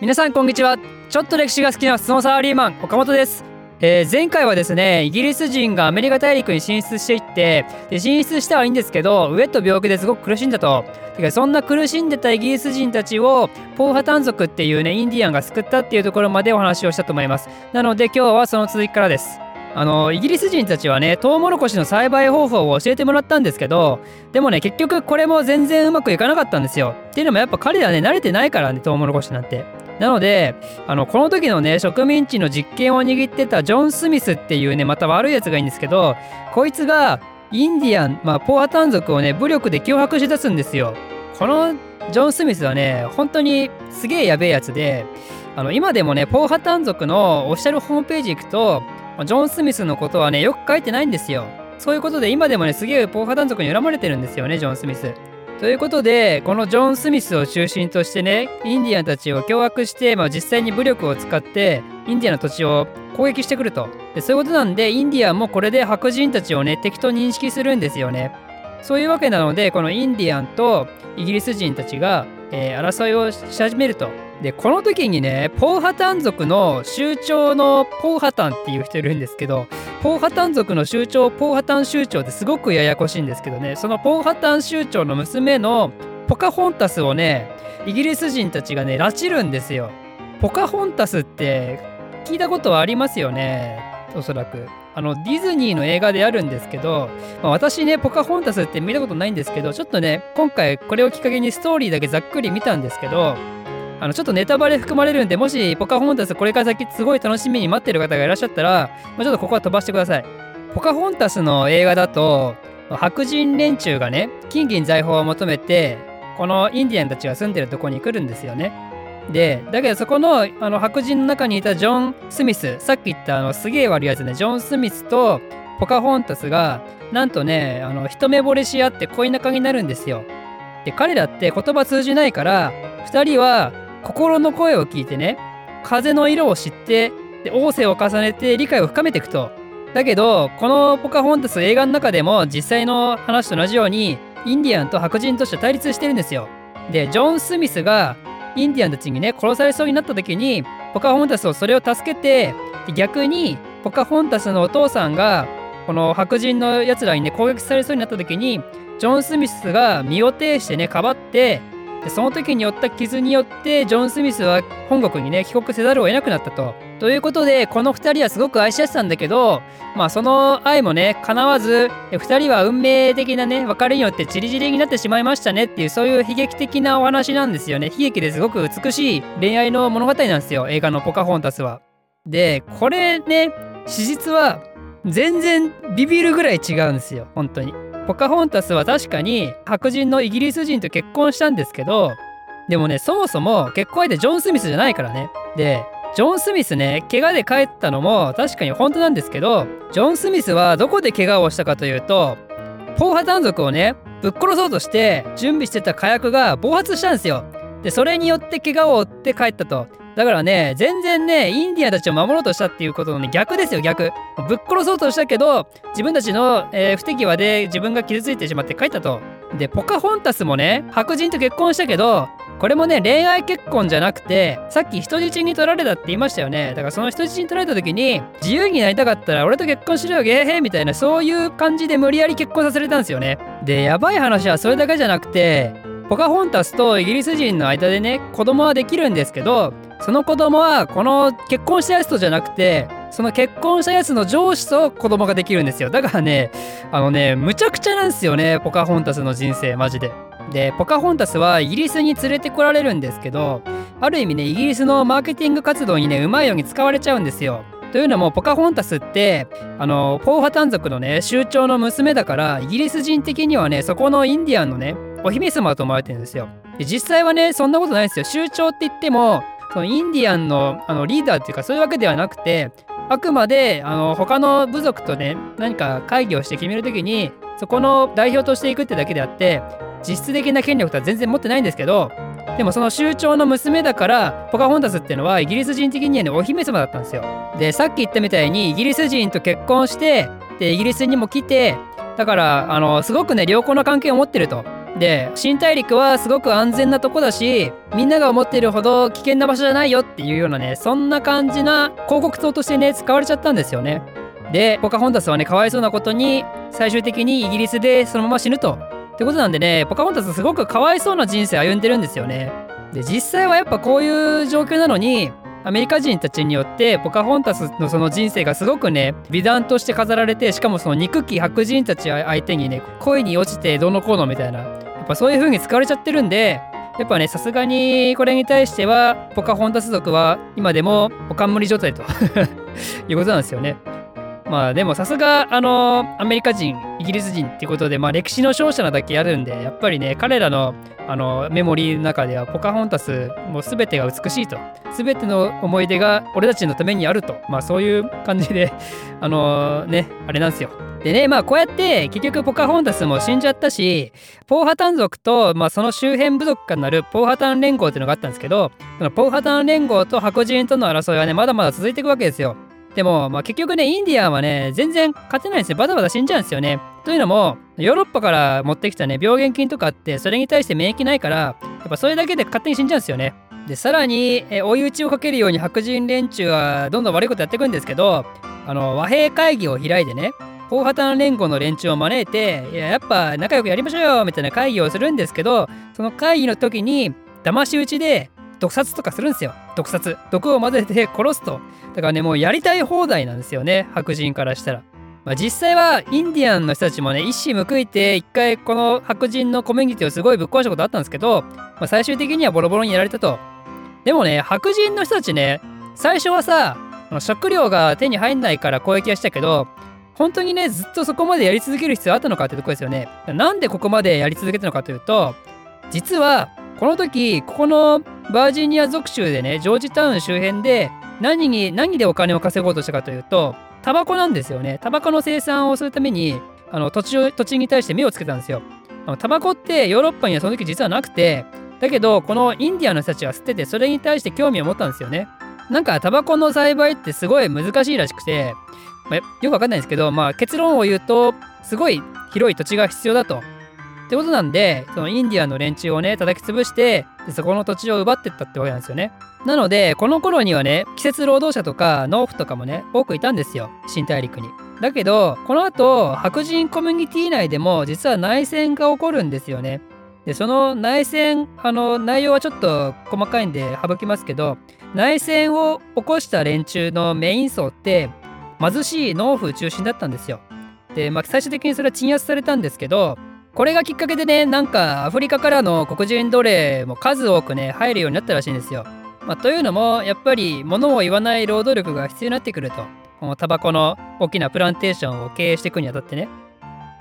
皆さんこんにちは。ちょっと歴史が好きなスノーサラリーマン岡本です。えー、前回はですねイギリス人がアメリカ大陸に進出していってで進出したはいいんですけど飢えと病気ですごく苦しんだと。てかそんな苦しんでたイギリス人たちをポーハタン族っていうねインディアンが救ったっていうところまでお話をしたと思います。なので今日はその続きからです。あのイギリス人たちはねトウモロコシの栽培方法を教えてもらったんですけどでもね結局これも全然うまくいかなかったんですよ。っていうのもやっぱ彼らね慣れてないからねトウモロコシなんて。なのであのこの時のね植民地の実権を握ってたジョン・スミスっていうねまた悪いやつがいいんですけどこいつがインディアン、まあ、ポアタン族をね武力で脅迫しだすんですよ。このジョン・スミスはね本当にすげえやべえやつであの今でもねポーハタン族のオフィシャルホームページ行くとジョン・スミスのことはねよく書いてないんですよ。そういうことで今でもねすげえポーハタン族に恨まれてるんですよねジョン・スミス。ということでこのジョン・スミスを中心としてねインディアンたちを脅迫して、まあ、実際に武力を使ってインディアンの土地を攻撃してくると。でそういうことなんでインディアンもこれで白人たちをね敵と認識するんですよね。そういうわけなのでこのインディアンとイギリス人たちが、えー、争いをし始めると。でこの時にねポーハタン族の酋長のポーハタンっていう人いるんですけどポーハタン族の酋長ポーハタン酋長ってすごくややこしいんですけどねそのポーハタン酋長の娘のポカホンタスをねイギリス人たちがね拉致るんですよ。ポカホンタスって聞いたことはありますよねおそらく。あのディズニーの映画であるんですけど、まあ、私ねポカホンタスって見たことないんですけどちょっとね今回これをきっかけにストーリーだけざっくり見たんですけどあのちょっとネタバレ含まれるんで、もしポカホンタスこれから先すごい楽しみに待ってる方がいらっしゃったら、まあ、ちょっとここは飛ばしてください。ポカホンタスの映画だと、白人連中がね、金銀財宝を求めて、このインディアンたちが住んでるとこに来るんですよね。で、だけどそこのあの白人の中にいたジョン・スミス、さっき言ったあのすげえ悪いやつね、ジョン・スミスとポカホンタスが、なんとね、あの一目惚れし合って恋仲になるんですよ。で、彼らって言葉通じないから、2人は心の声を聞いてね風の色を知ってで仰せを重ねて理解を深めていくと。だけどこのポカホンタス映画の中でも実際の話と同じようにインディアンと白人として対立してるんですよ。でジョン・スミスがインディアンたちにね殺されそうになった時にポカホンタスをそれを助けて逆にポカホンタスのお父さんがこの白人のやつらにね攻撃されそうになった時にジョン・スミスが身を挺してねかばってでその時に負った傷によってジョン・スミスは本国にね帰国せざるを得なくなったと。ということでこの2人はすごく愛し合ってたんだけどまあその愛もね叶わず2人は運命的なね別れによってチリチリになってしまいましたねっていうそういう悲劇的なお話なんですよね。悲劇ですごく美しい恋愛の物語なんですよ映画の「ポカホンタスは」でこれね史実は全然ビビるぐらい違うんですよ本当に。ポカホンタスは確かに白人のイギリス人と結婚したんですけどでもねそもそも結婚相手ジョン・スミスじゃないからね。でジョン・スミスね怪我で帰ったのも確かに本当なんですけどジョン・スミスはどこで怪我をしたかというとポーハ単族をねぶっ殺そうとして準備してた火薬が暴発したんですよ。でそれによって怪我を負って帰ったと。だからね、全然ね、インディアンたちを守ろうとしたっていうことのね、逆ですよ、逆。ぶっ殺そうとしたけど、自分たちの、えー、不手際で自分が傷ついてしまって帰ったと。で、ポカホンタスもね、白人と結婚したけど、これもね、恋愛結婚じゃなくて、さっき人質に取られたって言いましたよね。だからその人質に取られた時に、自由になりたかったら俺と結婚しろよ、ゲーヘーみたいな、そういう感じで無理やり結婚させれたんですよね。で、やばい話はそれだけじゃなくて、ポカホンタスとイギリス人の間でね、子供はできるんですけど、その子供はこの結婚したやつとじゃなくてその結婚したやつの上司と子供ができるんですよ。だからねあのねむちゃくちゃなんですよねポカホンタスの人生マジで。でポカホンタスはイギリスに連れてこられるんですけどある意味ねイギリスのマーケティング活動にねうまいように使われちゃうんですよ。というのもポカホンタスってあのポーハタン族のね酋長の娘だからイギリス人的にはねそこのインディアンのねお姫様と思われてるんですよ。で実際はねそんなことないんですよ。酋長って言ってもそのインディアンのあのリーダーっていうかそういうわけではなくてあくまであの他の部族とね何か会議をして決める時にそこの代表としていくってだけであって実質的な権力とは全然持ってないんですけどでもその酋長の娘だからポカホンタスっていうのはイギリス人的にはねお姫様だったんですよ。でさっき言ったみたいにイギリス人と結婚してでイギリスにも来てだからあのすごくね良好な関係を持ってると。で新大陸はすごく安全なとこだしみんなが思っているほど危険な場所じゃないよっていうようなねそんな感じな広告塔としてね使われちゃったんですよね。でポカホンタスはねかわいそうなことに最終的にイギリスでそのまま死ぬと。ってことなんでねポカホンタスすごくかわいそうな人生歩んでるんですよね。で実際はやっぱこういう状況なのにアメリカ人たちによってポカホンタスのその人生がすごくね美談として飾られてしかもその憎き白人たち相手にね恋に落ちてどうのこうのみたいなやっぱそういう風に使われちゃってるんでやっぱねさすがにこれに対してはポカホンタス族は今でもお冠状態と いうことなんですよね。まあでもさすがあのアメリカ人イギリス人っていうことでまあ歴史の勝者なだけあるんでやっぱりね彼らのあのメモリーの中ではポカホンタスもう全てが美しいと。全ての思い出が俺たちのためにあると。まあそういう感じで あのねあれなんですよ。でねまあこうやって結局ポカホンタスも死んじゃったしポーハタン族と、まあ、その周辺部族からなるポーハタン連合っていうのがあったんですけどそのポーハタン連合と白人との争いはねまだまだ続いていくわけですよ。でも、まあ、結局ね、インディアンはね、全然勝てないんですよ。バタバタ死んじゃうんですよね。というのも、ヨーロッパから持ってきたね、病原菌とかって、それに対して免疫ないから、やっぱそれだけで勝手に死んじゃうんですよね。で、さらに、え追い打ちをかけるように白人連中はどんどん悪いことやっていくんですけど、あの、和平会議を開いてね、大旗連合の連中を招いて、いや、やっぱ仲良くやりましょうよみたいな会議をするんですけど、その会議の時に、騙し討ちで毒殺とかするんですよ。毒殺。毒を混ぜて殺すと。だからね、もうやりたい放題なんですよね。白人からしたら。まあ、実際はインディアンの人たちもね、一矢報いて、一回この白人のコミュニティをすごいぶっ壊したことあったんですけど、まあ、最終的にはボロボロにやられたと。でもね、白人の人たちね、最初はさ、食料が手に入んないから攻撃はしたけど、本当にね、ずっとそこまでやり続ける必要あったのかってとこですよね。なんでここまでやり続けたのかというと、実はこの時ここのバージニア属州でねジョージタウン周辺で何に何でお金を稼ごうとしたかというとタバコなんですよね。タバコの生産をするためにあの土地を土地に対して目をつけたんですよ。あのタバコってヨーロッパにはその時実はなくてだけどこのインディアの人たちは吸っててそれに対して興味を持ったんですよね。なんかタバコの栽培ってすごい難しいらしくて、まあ、よくわかんないんですけど、まあ、結論を言うとすごい広い土地が必要だと。ってことなんで、そのインディアンの連中をね、叩き潰して、でそこの土地を奪ってったってわけなんですよね。なので、この頃にはね、季節労働者とか農夫とかもね、多くいたんですよ。新大陸に。だけど、この後、白人コミュニティ内でも実は内戦が起こるんですよね。で、その内戦、あの、内容はちょっと細かいんで省きますけど、内戦を起こした連中のメイン層って、貧しい農夫中心だったんですよ。で、まあ、最終的にそれは鎮圧されたんですけど、これがきっかけでね、なんかアフリカからの黒人奴隷も数多くね、入るようになったらしいんですよ。まあ、というのも、やっぱり物を言わない労働力が必要になってくると。このタバコの大きなプランテーションを経営していくにあたってね。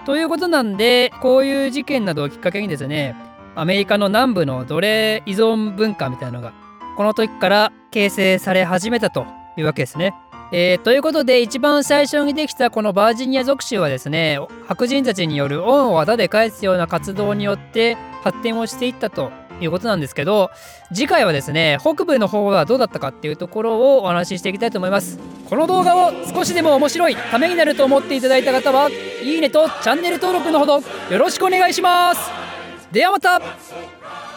ということなんで、こういう事件などをきっかけにですね、アメリカの南部の奴隷依存文化みたいなのが、この時から形成され始めたというわけですね。えー、ということで一番最初にできたこのバージニア属州はですね白人たちによる恩をあだで返すような活動によって発展をしていったということなんですけど次回はですね北部の方はどうだったかっていうところをお話ししていきたいと思います。この動画を少しでも面白いためになると思っていただいた方はいいねとチャンネル登録のほどよろしくお願いします。ではまた。